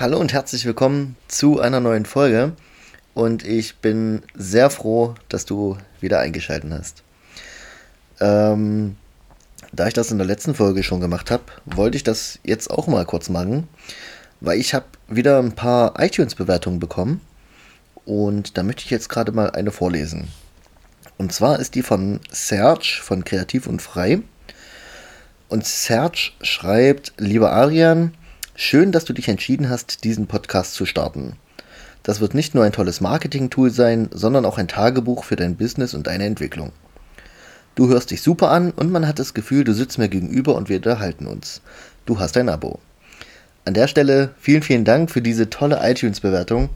Hallo und herzlich willkommen zu einer neuen Folge. Und ich bin sehr froh, dass du wieder eingeschaltet hast. Ähm, da ich das in der letzten Folge schon gemacht habe, wollte ich das jetzt auch mal kurz machen, weil ich habe wieder ein paar iTunes-Bewertungen bekommen und da möchte ich jetzt gerade mal eine vorlesen. Und zwar ist die von Serge von Kreativ und Frei. Und Serge schreibt, lieber Arian, schön, dass du dich entschieden hast, diesen Podcast zu starten. Das wird nicht nur ein tolles Marketing-Tool sein, sondern auch ein Tagebuch für dein Business und deine Entwicklung. Du hörst dich super an und man hat das Gefühl, du sitzt mir gegenüber und wir unterhalten uns. Du hast ein Abo. An der Stelle vielen, vielen Dank für diese tolle iTunes-Bewertung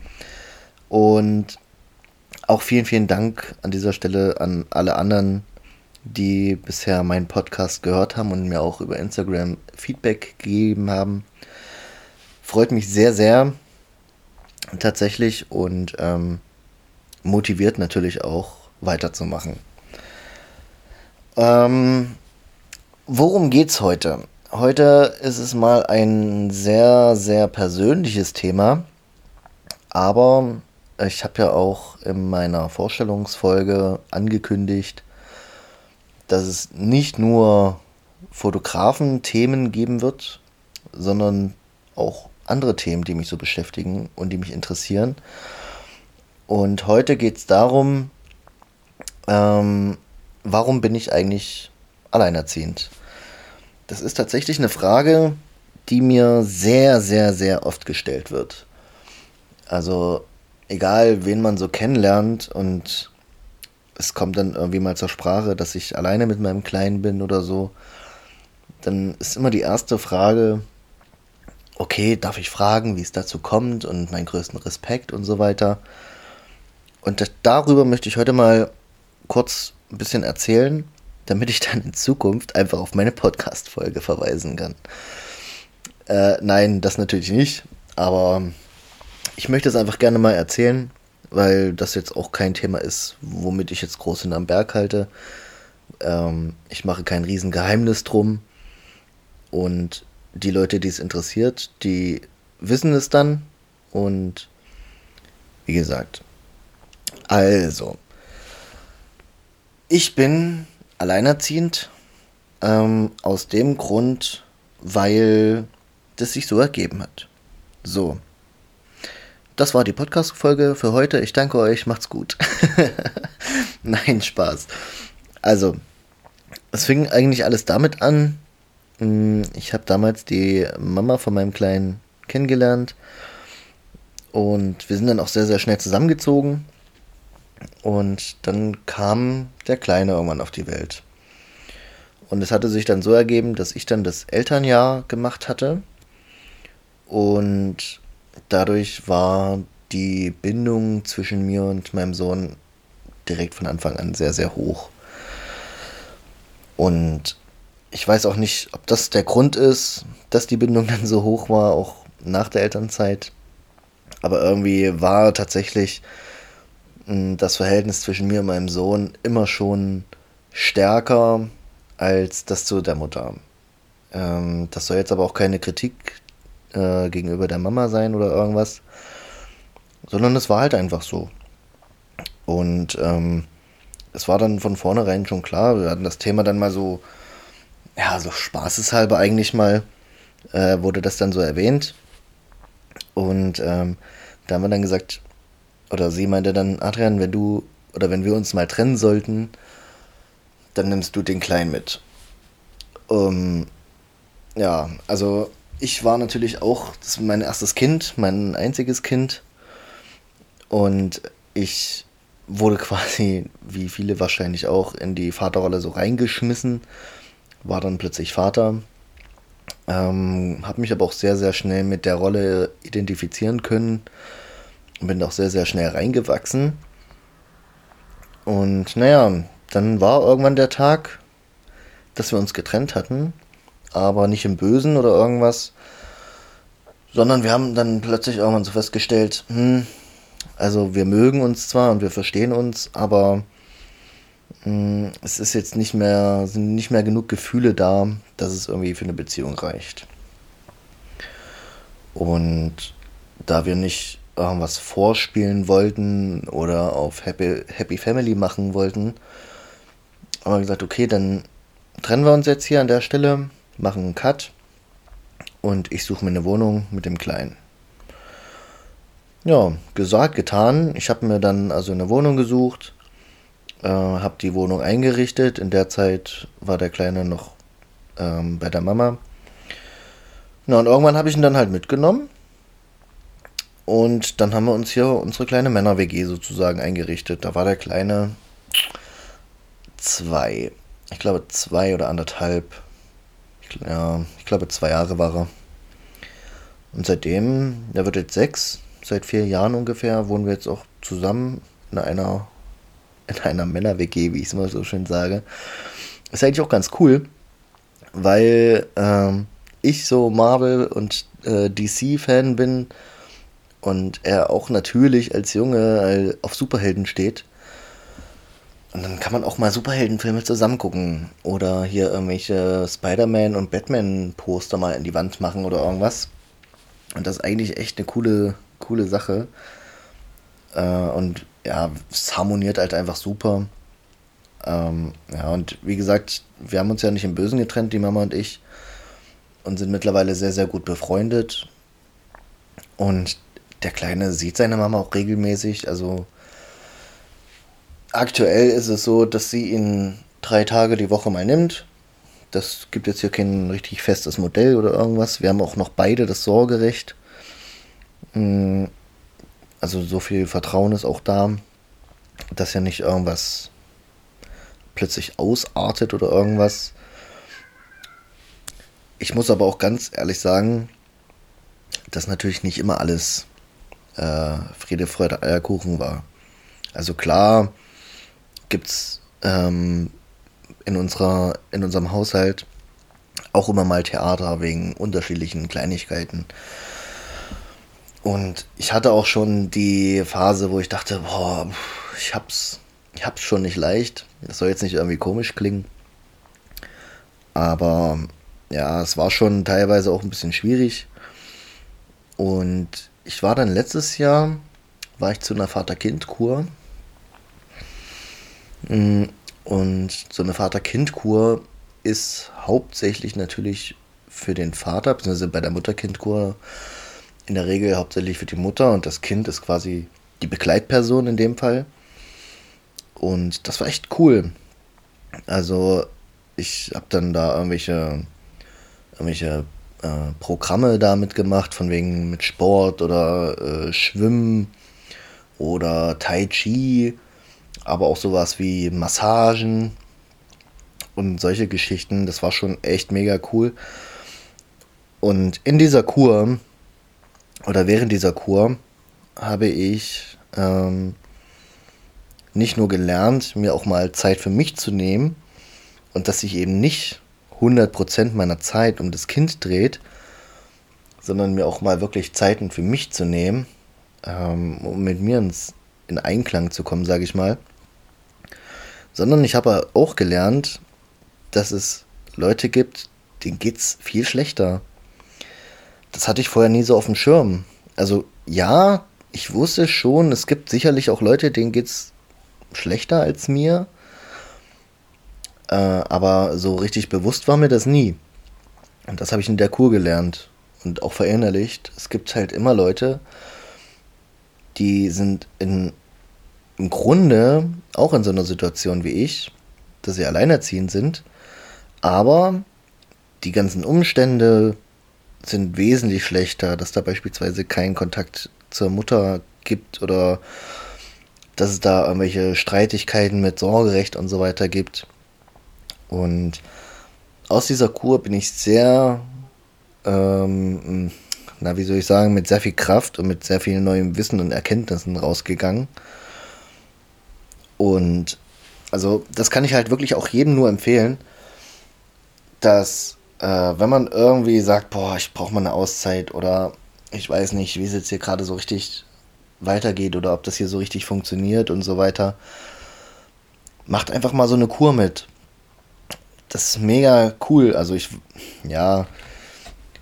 und auch vielen, vielen Dank an dieser Stelle an alle anderen, die bisher meinen Podcast gehört haben und mir auch über Instagram Feedback gegeben haben. Freut mich sehr, sehr tatsächlich und ähm, motiviert natürlich auch weiterzumachen. Ähm, worum geht's heute? Heute ist es mal ein sehr, sehr persönliches Thema, aber ich habe ja auch in meiner Vorstellungsfolge angekündigt, dass es nicht nur Fotografen-Themen geben wird, sondern auch andere Themen, die mich so beschäftigen und die mich interessieren. Und heute geht es darum, ähm, warum bin ich eigentlich alleinerziehend? Das ist tatsächlich eine Frage, die mir sehr, sehr, sehr oft gestellt wird. Also egal, wen man so kennenlernt und es kommt dann irgendwie mal zur Sprache, dass ich alleine mit meinem Kleinen bin oder so, dann ist immer die erste Frage, okay, darf ich fragen, wie es dazu kommt und meinen größten Respekt und so weiter. Und darüber möchte ich heute mal kurz ein bisschen erzählen, damit ich dann in Zukunft einfach auf meine Podcast-Folge verweisen kann. Äh, nein, das natürlich nicht, aber ich möchte es einfach gerne mal erzählen, weil das jetzt auch kein Thema ist, womit ich jetzt groß hinterm Berg halte. Ähm, ich mache kein Riesengeheimnis drum und die Leute, die es interessiert, die wissen es dann. Und wie gesagt, also, ich bin alleinerziehend ähm, aus dem Grund, weil das sich so ergeben hat. So. Das war die Podcast-Folge für heute. Ich danke euch. Macht's gut. Nein, Spaß. Also, es fing eigentlich alles damit an, Mm, ich habe damals die Mama von meinem Kleinen kennengelernt und wir sind dann auch sehr, sehr schnell zusammengezogen. Und dann kam der Kleine irgendwann auf die Welt. Und es hatte sich dann so ergeben, dass ich dann das Elternjahr gemacht hatte. Und dadurch war die Bindung zwischen mir und meinem Sohn direkt von Anfang an sehr, sehr hoch. Und ich weiß auch nicht, ob das der Grund ist, dass die Bindung dann so hoch war, auch nach der Elternzeit. Aber irgendwie war tatsächlich hm, das Verhältnis zwischen mir und meinem Sohn immer schon stärker als das zu der Mutter. Ähm, das soll jetzt aber auch keine Kritik äh, gegenüber der Mama sein oder irgendwas, sondern es war halt einfach so. Und ähm, es war dann von vornherein schon klar, wir hatten das Thema dann mal so ja, so spaßeshalber eigentlich mal, äh, wurde das dann so erwähnt. Und ähm, da haben wir dann gesagt, oder sie meinte dann, Adrian, wenn du, oder wenn wir uns mal trennen sollten, dann nimmst du den Kleinen mit. Um, ja, also ich war natürlich auch, das ist mein erstes Kind, mein einziges Kind. Und ich wurde quasi, wie viele wahrscheinlich auch, in die Vaterrolle so reingeschmissen war dann plötzlich Vater. Ähm, habe mich aber auch sehr, sehr schnell mit der Rolle identifizieren können bin auch sehr, sehr schnell reingewachsen. Und naja, dann war irgendwann der Tag, dass wir uns getrennt hatten, aber nicht im Bösen oder irgendwas, sondern wir haben dann plötzlich irgendwann so festgestellt, hm, also wir mögen uns zwar und wir verstehen uns, aber Mm, es ist jetzt nicht mehr, sind nicht mehr genug Gefühle da, dass es irgendwie für eine Beziehung reicht. Und da wir nicht irgendwas vorspielen wollten oder auf Happy, Happy Family machen wollten, haben wir gesagt, okay, dann trennen wir uns jetzt hier an der Stelle, machen einen Cut und ich suche mir eine Wohnung mit dem Kleinen. Ja, gesagt, getan. Ich habe mir dann also eine Wohnung gesucht, äh, habe die Wohnung eingerichtet. In der Zeit war der Kleine noch ähm, bei der Mama. Na, und irgendwann habe ich ihn dann halt mitgenommen. Und dann haben wir uns hier unsere kleine Männer-WG sozusagen eingerichtet. Da war der Kleine zwei. Ich glaube zwei oder anderthalb. Ja, ich glaube zwei Jahre war er. Und seitdem, der wird jetzt sechs, seit vier Jahren ungefähr, wohnen wir jetzt auch zusammen in einer, in einer Männer-WG, wie ich es mal so schön sage. Ist eigentlich auch ganz cool, weil ähm, ich so Marvel und äh, DC-Fan bin und er auch natürlich als Junge auf Superhelden steht. Und dann kann man auch mal Superheldenfilme zusammen gucken. Oder hier irgendwelche Spider-Man und Batman-Poster mal in die Wand machen oder irgendwas. Und das ist eigentlich echt eine coole, coole Sache. Äh, und ja, es harmoniert halt einfach super. Ähm, ja, und wie gesagt, wir haben uns ja nicht im Bösen getrennt, die Mama und ich und sind mittlerweile sehr, sehr gut befreundet. Und der Kleine sieht seine Mama auch regelmäßig. Also aktuell ist es so, dass sie ihn drei Tage die Woche mal nimmt. Das gibt jetzt hier kein richtig festes Modell oder irgendwas. Wir haben auch noch beide das Sorgerecht. Hm, also so viel Vertrauen ist auch da, dass ja nicht irgendwas plötzlich ausartet oder irgendwas. Ich muss aber auch ganz ehrlich sagen, dass natürlich nicht immer alles äh, Friede, Freude, Eierkuchen war. Also klar gibt es ähm, in, in unserem Haushalt auch immer mal Theater wegen unterschiedlichen Kleinigkeiten. Und ich hatte auch schon die Phase, wo ich dachte, boah, ich hab's, ich hab's schon nicht leicht. Das soll jetzt nicht irgendwie komisch klingen. Aber ja, es war schon teilweise auch ein bisschen schwierig. Und ich war dann letztes Jahr, war ich zu einer Vater-Kind-Kur. Mm, und so eine Vater-Kind-Kur ist hauptsächlich natürlich für den Vater, beziehungsweise bei der Mutter-Kind-Kur in der Regel hauptsächlich für die Mutter und das Kind ist quasi die Begleitperson in dem Fall. Und das war echt cool. Also ich habe dann da irgendwelche irgendwelche äh, Programme da mitgemacht, von wegen mit Sport oder äh, Schwimmen oder Tai Chi, aber auch sowas wie Massagen und solche Geschichten. Das war schon echt mega cool. Und in dieser Kur oder während dieser Kur habe ich ähm, nicht nur gelernt, mir auch mal Zeit für mich zu nehmen und dass ich eben nicht 100% meiner Zeit um das Kind dreht, sondern mir auch mal wirklich Zeiten für mich zu nehmen, ähm, um mit mir ins, in Einklang zu kommen, sage ich mal. Sondern ich habe auch gelernt, dass es Leute gibt, denen geht es viel schlechter. Das hatte ich vorher nie so auf dem Schirm. Also ja, ich wusste schon, es gibt sicherlich auch Leute, denen geht es schlechter als mir. Äh, aber so richtig bewusst war mir das nie. Und das habe ich in der Kur gelernt und auch verinnerlicht. Es gibt halt immer Leute, die sind in, im Grunde auch in so einer Situation wie ich, dass sie alleinerziehend sind, aber die ganzen Umstände sind wesentlich schlechter, dass da beispielsweise kein Kontakt zur Mutter gibt oder dass es da irgendwelche Streitigkeiten mit Sorgerecht und so weiter gibt. Und aus dieser Kur bin ich sehr, ähm, na, wie soll ich sagen, mit sehr viel Kraft und mit sehr viel neuem Wissen und Erkenntnissen rausgegangen. Und also, das kann ich halt wirklich auch jedem nur empfehlen, dass, äh, wenn man irgendwie sagt, boah, ich brauche mal eine Auszeit oder ich weiß nicht, wie es jetzt hier gerade so richtig weitergeht oder ob das hier so richtig funktioniert und so weiter, macht einfach mal so eine Kur mit das ist mega cool. Also ich, ja,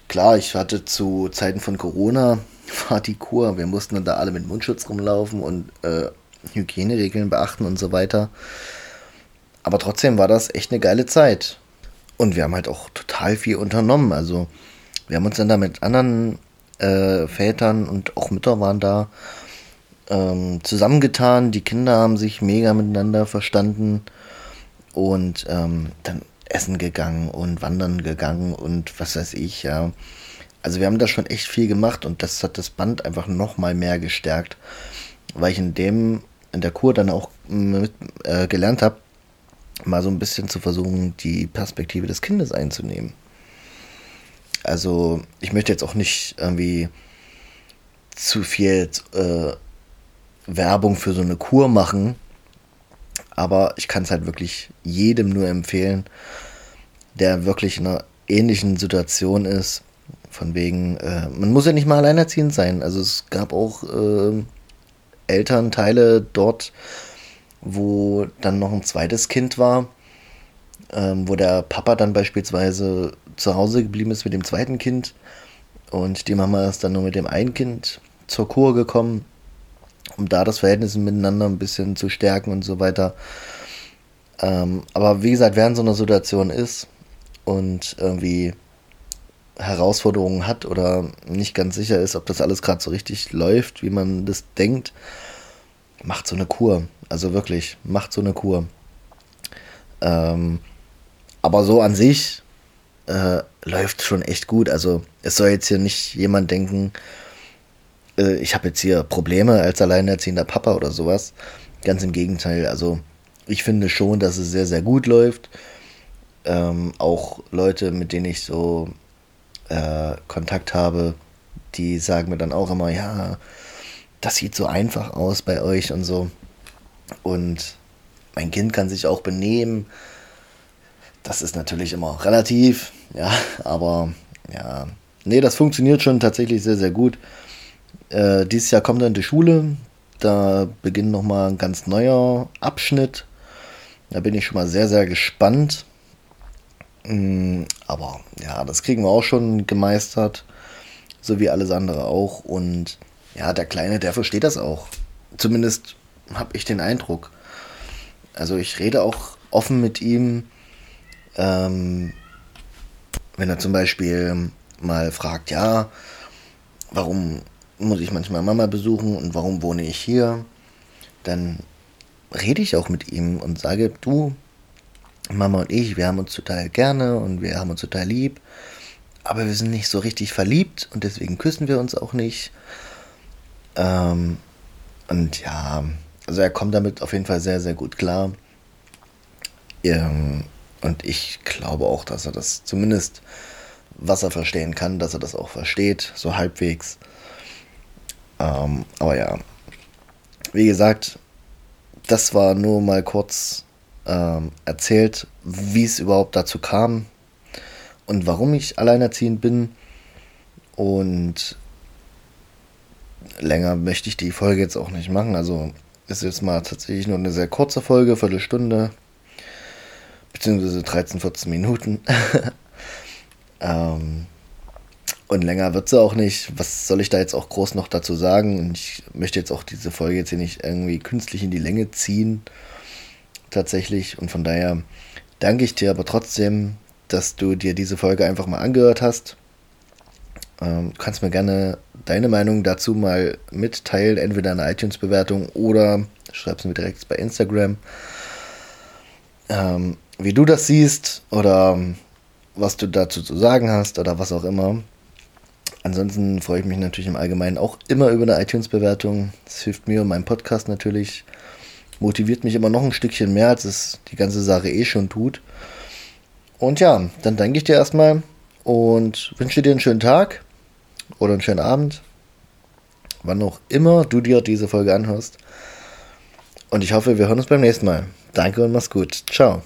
klar, ich hatte zu Zeiten von Corona, war die Kur. Wir mussten dann da alle mit Mundschutz rumlaufen und äh, Hygieneregeln beachten und so weiter. Aber trotzdem war das echt eine geile Zeit. Und wir haben halt auch total viel unternommen. Also wir haben uns dann da mit anderen äh, Vätern und auch Mütter waren da ähm, zusammengetan. Die Kinder haben sich mega miteinander verstanden und ähm, dann essen gegangen und wandern gegangen und was weiß ich, ja. Also wir haben da schon echt viel gemacht und das hat das Band einfach noch mal mehr gestärkt, weil ich in dem in der Kur dann auch mit, äh, gelernt habe, mal so ein bisschen zu versuchen, die Perspektive des Kindes einzunehmen. Also ich möchte jetzt auch nicht irgendwie zu viel äh, Werbung für so eine Kur machen, aber ich kann es halt wirklich jedem nur empfehlen, der wirklich in einer ähnlichen Situation ist. Von wegen, äh, man muss ja nicht mal alleinerziehend sein. Also es gab auch äh, Elternteile dort, wo dann noch ein zweites Kind war, ähm, wo der Papa dann beispielsweise zu Hause geblieben ist mit dem zweiten Kind und die Mama ist dann nur mit dem einen Kind zur Kur gekommen, um da das Verhältnis miteinander ein bisschen zu stärken und so weiter. Ähm, aber wie gesagt, in so einer Situation ist und irgendwie Herausforderungen hat oder nicht ganz sicher ist, ob das alles gerade so richtig läuft, wie man das denkt, macht so eine Kur. Also wirklich, macht so eine Kur. Ähm, aber so an sich äh, läuft schon echt gut. Also es soll jetzt hier nicht jemand denken, äh, ich habe jetzt hier Probleme als alleinerziehender Papa oder sowas. Ganz im Gegenteil. Also ich finde schon, dass es sehr, sehr gut läuft. Ähm, auch Leute, mit denen ich so äh, Kontakt habe, die sagen mir dann auch immer, ja, das sieht so einfach aus bei euch und so. Und mein Kind kann sich auch benehmen. Das ist natürlich immer relativ, ja, aber ja, nee, das funktioniert schon tatsächlich sehr, sehr gut. Äh, dieses Jahr kommt in die Schule. Da beginnt nochmal ein ganz neuer Abschnitt. Da bin ich schon mal sehr, sehr gespannt. Mm, aber ja, das kriegen wir auch schon gemeistert. So wie alles andere auch. Und ja, der Kleine, der versteht das auch. Zumindest habe ich den Eindruck. Also ich rede auch offen mit ihm, ähm, wenn er zum Beispiel mal fragt, ja, warum muss ich manchmal Mama besuchen und warum wohne ich hier, dann rede ich auch mit ihm und sage, du, Mama und ich, wir haben uns total gerne und wir haben uns total lieb, aber wir sind nicht so richtig verliebt und deswegen küssen wir uns auch nicht. Ähm, und ja, also er kommt damit auf jeden Fall sehr, sehr gut klar. Ähm, und ich glaube auch, dass er das zumindest, was er verstehen kann, dass er das auch versteht, so halbwegs. Ähm, aber ja, wie gesagt, das war nur mal kurz ähm, erzählt, wie es überhaupt dazu kam und warum ich alleinerziehend bin. Und länger möchte ich die Folge jetzt auch nicht machen. Also ist jetzt mal tatsächlich nur eine sehr kurze Folge, Viertelstunde, beziehungsweise 13, 14 Minuten. ähm, und länger wird sie auch nicht. Was soll ich da jetzt auch groß noch dazu sagen? Und ich möchte jetzt auch diese Folge jetzt hier nicht irgendwie künstlich in die Länge ziehen. Tatsächlich. Und von daher danke ich dir aber trotzdem, dass du dir diese Folge einfach mal angehört hast. Ähm, du kannst mir gerne deine Meinung dazu mal mitteilen, entweder eine iTunes-Bewertung oder schreibst mir direkt bei Instagram, ähm, wie du das siehst oder was du dazu zu sagen hast oder was auch immer. Ansonsten freue ich mich natürlich im Allgemeinen auch immer über eine iTunes-Bewertung. Das hilft mir und meinem Podcast natürlich. Motiviert mich immer noch ein Stückchen mehr, als es die ganze Sache eh schon tut. Und ja, dann danke ich dir erstmal und wünsche dir einen schönen Tag oder einen schönen Abend, wann auch immer du dir diese Folge anhörst. Und ich hoffe, wir hören uns beim nächsten Mal. Danke und mach's gut. Ciao.